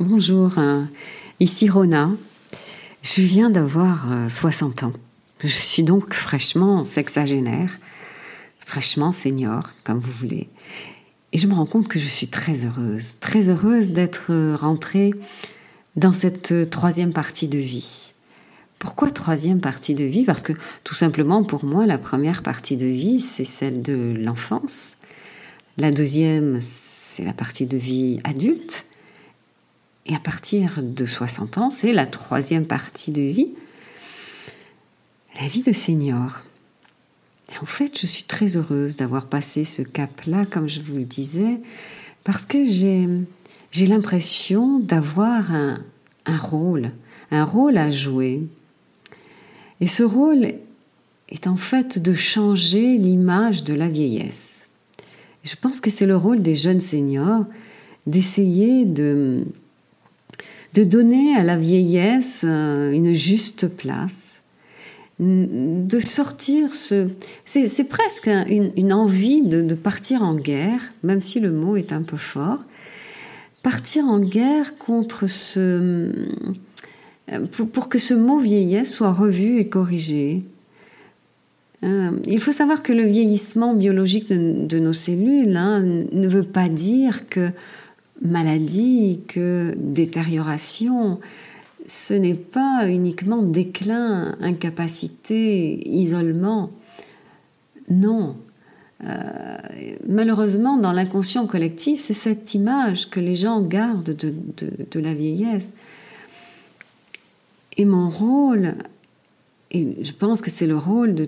Bonjour, hein. ici Rona. Je viens d'avoir 60 euh, ans. Je suis donc fraîchement sexagénaire, fraîchement senior, comme vous voulez. Et je me rends compte que je suis très heureuse, très heureuse d'être rentrée dans cette troisième partie de vie. Pourquoi troisième partie de vie? Parce que tout simplement pour moi, la première partie de vie, c'est celle de l'enfance. La deuxième, c'est la partie de vie adulte. Et à partir de 60 ans, c'est la troisième partie de vie, la vie de senior. En fait, je suis très heureuse d'avoir passé ce cap-là, comme je vous le disais, parce que j'ai, j'ai l'impression d'avoir un, un rôle, un rôle à jouer. Et ce rôle est en fait de changer l'image de la vieillesse. Je pense que c'est le rôle des jeunes seniors d'essayer de, de donner à la vieillesse euh, une juste place, de sortir ce... C'est presque une, envie de, partir en guerre, même si le mot est un peu fort, partir en guerre contre ce... Pour, que ce mot vieillesse soit revu et corrigé. Euh, il faut savoir que le vieillissement biologique de, nos cellules hein, ne veut pas dire que maladie que détérioration. Ce n'est pas uniquement déclin, incapacité, isolement. Non. Euh, malheureusement, dans l'inconscient collectif, c'est cette image que les gens gardent de, la vieillesse. Et mon rôle, et je pense que c'est le rôle de,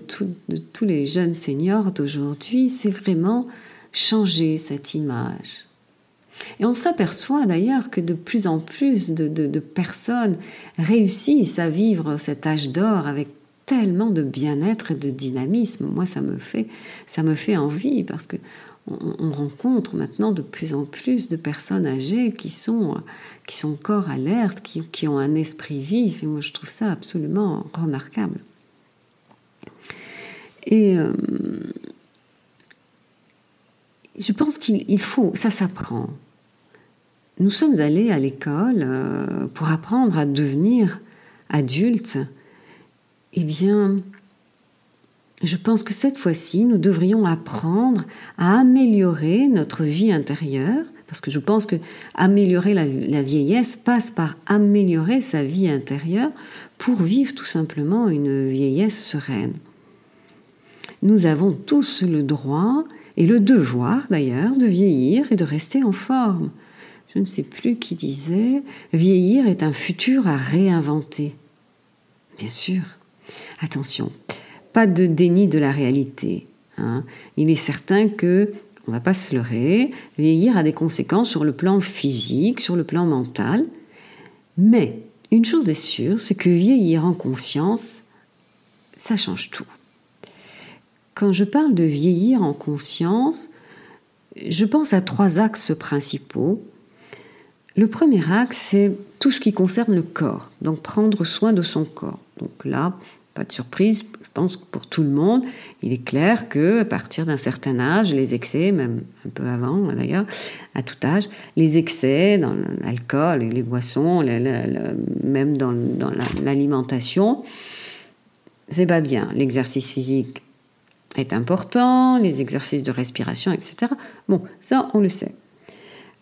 de tous les jeunes seniors d'aujourd'hui, c'est vraiment changer cette image et on s'aperçoit d'ailleurs que de plus en plus de, personnes réussissent à vivre cet âge d'or avec tellement de bien-être et de dynamisme. Moi, ça me fait, ça me fait envie parce que on, rencontre maintenant de plus en plus de personnes âgées qui sont, qui sont corps alerte, qui, qui ont un esprit vif. Et moi, je trouve ça absolument remarquable. Et euh, je pense qu'il faut, ça s'apprend nous sommes allés à l'école euh, pour apprendre à devenir adultes, eh bien, je pense que cette fois-ci, nous devrions apprendre à améliorer notre vie intérieure, parce que je pense que améliorer la, la vieillesse passe par améliorer sa vie intérieure pour vivre tout simplement une vieillesse sereine. Nous avons tous le droit et le devoir d'ailleurs de vieillir et de rester en forme je ne sais plus qui disait, vieillir est un futur à réinventer. Bien sûr. Attention, pas de déni de la réalité. Hein. Il est certain que, on va pas se leurrer, vieillir a des conséquences sur le plan physique, sur le plan mental. Mais une chose est sûre, c'est que vieillir en conscience, ça change tout. Quand je parle de vieillir en conscience, je pense à trois axes principaux le premier axe, c'est tout ce qui concerne le corps, donc prendre soin de son corps. Donc là, pas de surprise, je pense que pour tout le monde, il est clair que à partir d'un certain âge, les excès, même un peu avant d'ailleurs, à tout âge, les excès dans l'alcool et les boissons, même dans, dans l'alimentation, c'est pas bien. L'exercice physique est important, les exercices de respiration, etc. Bon, ça, on le sait.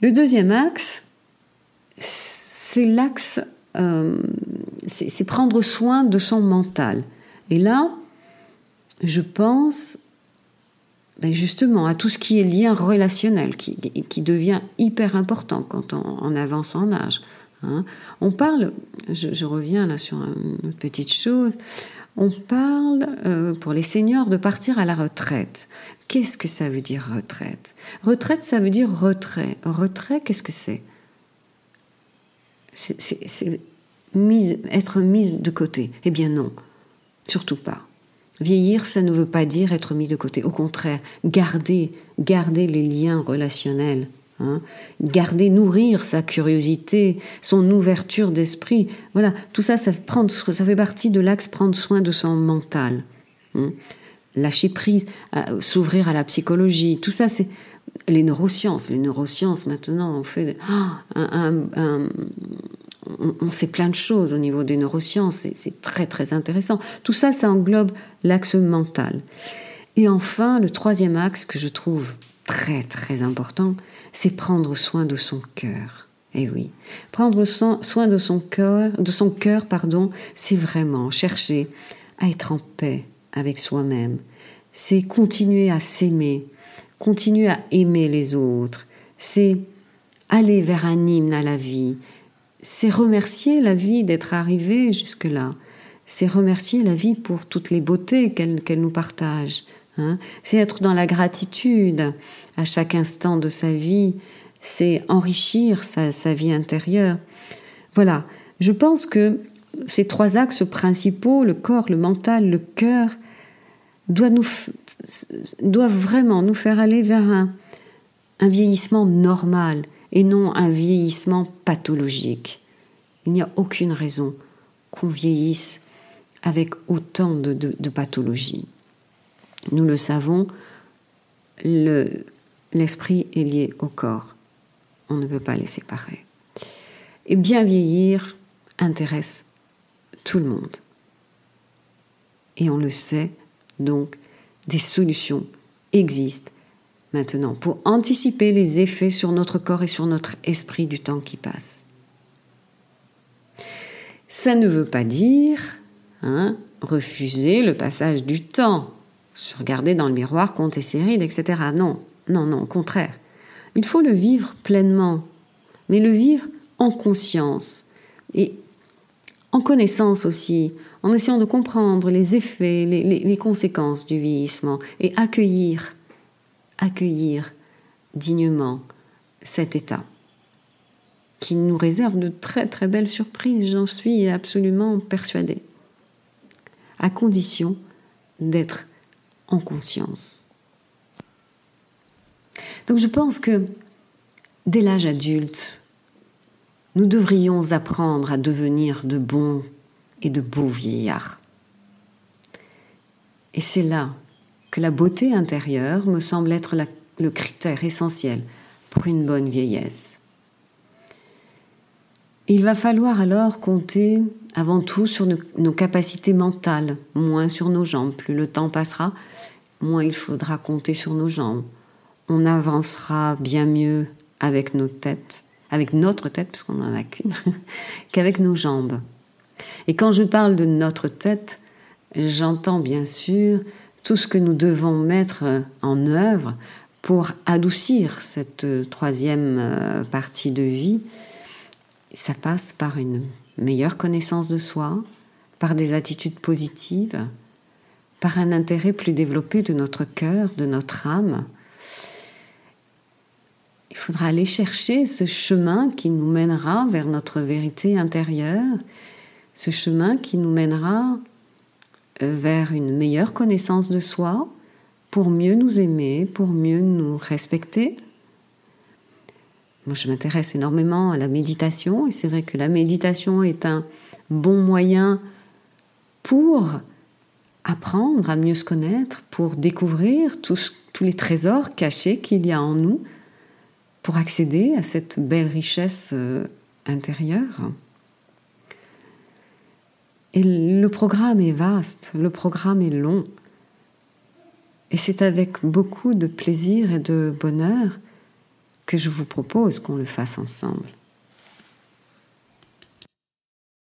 Le deuxième axe, c'est l'axe, euh, c'est prendre soin de son mental. Et là, je pense ben justement à tout ce qui est lien relationnel, qui, qui devient hyper important quand on, avance en âge. Hein. On parle, je, reviens là sur une petite chose, on parle euh, pour les seniors de partir à la retraite. Qu'est-ce que ça veut dire retraite? Retraite, ça veut dire retrait. Retrait, qu'est-ce que c'est? C'est être mis de côté. Eh bien non, surtout pas. Vieillir, ça ne veut pas dire être mis de côté. Au contraire, garder, garder les liens relationnels. Hein. garder, nourrir sa curiosité, son ouverture d'esprit. Voilà, tout ça, ça, ça fait partie de l'axe prendre soin de son mental. Hein. lâcher prise, s'ouvrir à la psychologie, tout ça, c'est les neurosciences. Les neurosciences, maintenant, on fait on, sait plein de choses au niveau des neurosciences. C'est très, très intéressant. Tout ça, ça englobe l'axe mental. Et enfin, le troisième axe que je trouve très, très important, c'est prendre soin de son cœur. Eh oui, prendre soin de son cœur, de son cœur, pardon, c'est vraiment chercher à être en paix avec soi-même. C'est continuer à s'aimer, continuer à aimer les autres. C'est aller vers un hymne à la vie. C'est remercier la vie d'être arrivé jusque-là. C'est remercier la vie pour toutes les beautés qu'elle nous partage. Hein. C'est être dans la gratitude à chaque instant de sa vie c'est enrichir sa, vie intérieure. Voilà, je pense que ces trois axes principaux, le corps, le mental, le cœur, doivent vraiment nous faire aller vers un, vieillissement normal et non un vieillissement pathologique. Il n'y a aucune raison qu'on vieillisse avec autant de, de pathologies. Nous le savons, l'esprit est lié au corps on ne peut pas les séparer. Et bien vieillir intéresse tout le monde. Et on le sait, donc des solutions existent maintenant pour anticiper les effets sur notre corps et sur notre esprit du temps qui passe. Ça ne veut pas dire hein, refuser le passage du temps, se regarder dans le miroir, compter ses rides, etc. Non, non, non, au contraire. Il faut le vivre pleinement, mais le vivre en conscience et en connaissance aussi, en essayant de comprendre les effets, les, conséquences du vieillissement et accueillir, accueillir dignement cet état qui nous réserve de très très belles surprises, j'en suis absolument persuadée, à condition d'être en conscience. Donc je pense que dès l'âge adulte, nous devrions apprendre à devenir de bons et de beaux vieillards. Et c'est là que la beauté intérieure me semble être le critère essentiel pour une bonne vieillesse. Il va falloir alors compter avant tout sur nos capacités mentales, moins sur nos jambes. Plus le temps passera, moins il faudra compter sur nos jambes on avancera bien mieux avec nos têtes, avec notre tête, parce qu'on n'en a qu'une, qu'avec nos jambes. Et quand je parle de notre tête, j'entends bien sûr tout ce que nous devons mettre en œuvre pour adoucir cette troisième euh, partie de vie. Ça passe par une meilleure connaissance de soi, par des attitudes positives, par un intérêt plus développé de notre cœur, de notre âme, faudra aller chercher ce chemin qui nous mènera vers notre vérité intérieure, ce chemin qui nous mènera euh, vers une meilleure connaissance de soi, pour mieux nous aimer, pour mieux nous respecter. Moi, je m'intéresse énormément à la méditation et c'est vrai que la méditation est un bon moyen pour apprendre à mieux se connaître, pour découvrir tous les trésors cachés qu'il y a en nous, pour accéder à cette belle richesse euh, intérieure. Et le programme est vaste, le programme est long. Et c'est avec beaucoup de plaisir et de bonheur que je vous propose qu'on le fasse ensemble.